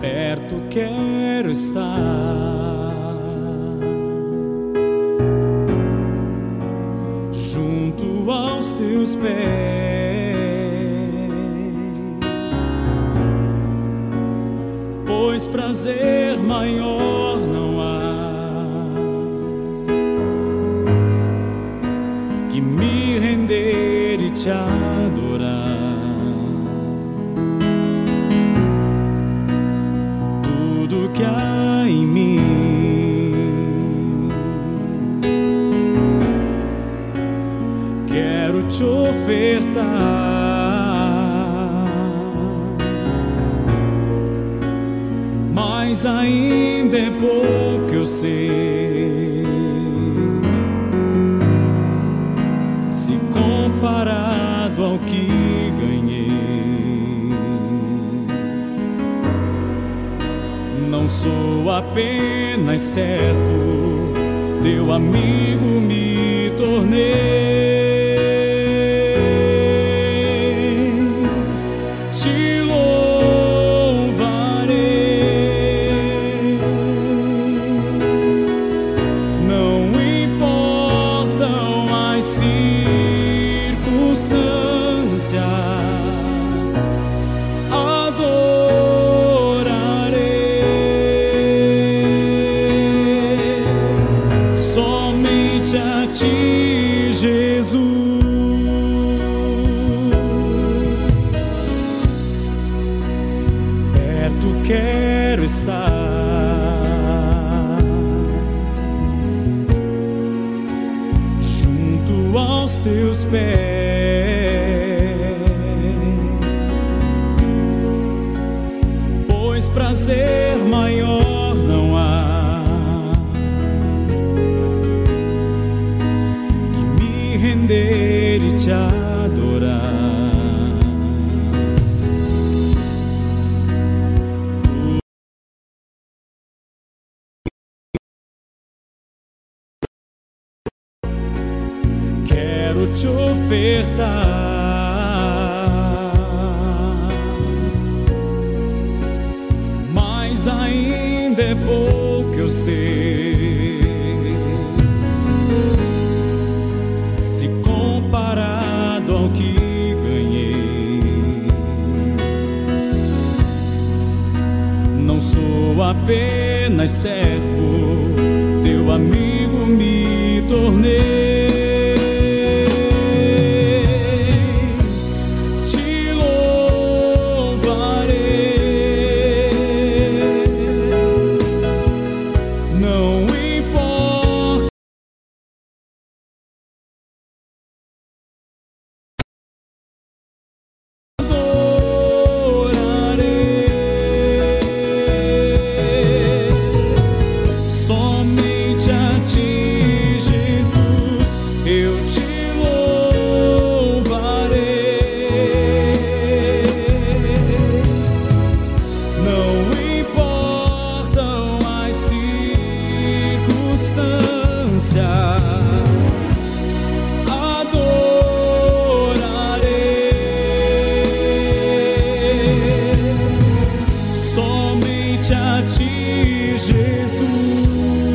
perto quero estar. Junto aos teus pés, pois prazer maior não há que me render e te adorar. Que há em mim, quero te ofertar. Mas ainda é pouco eu sei. Se comparado ao que sou apenas servo, teu amigo me tornei. Te louvarei. Não importam as circunstâncias, Jesus. Perto quero estar. junto aos teus pés. Pois prazer maior render e te adorar. quero te ofertar. Mas ainda é pouco eu sei. Sou apenas servo, teu amigo me tornei. importam as circunstâncias. Adorarei somente a Ti, Jesus.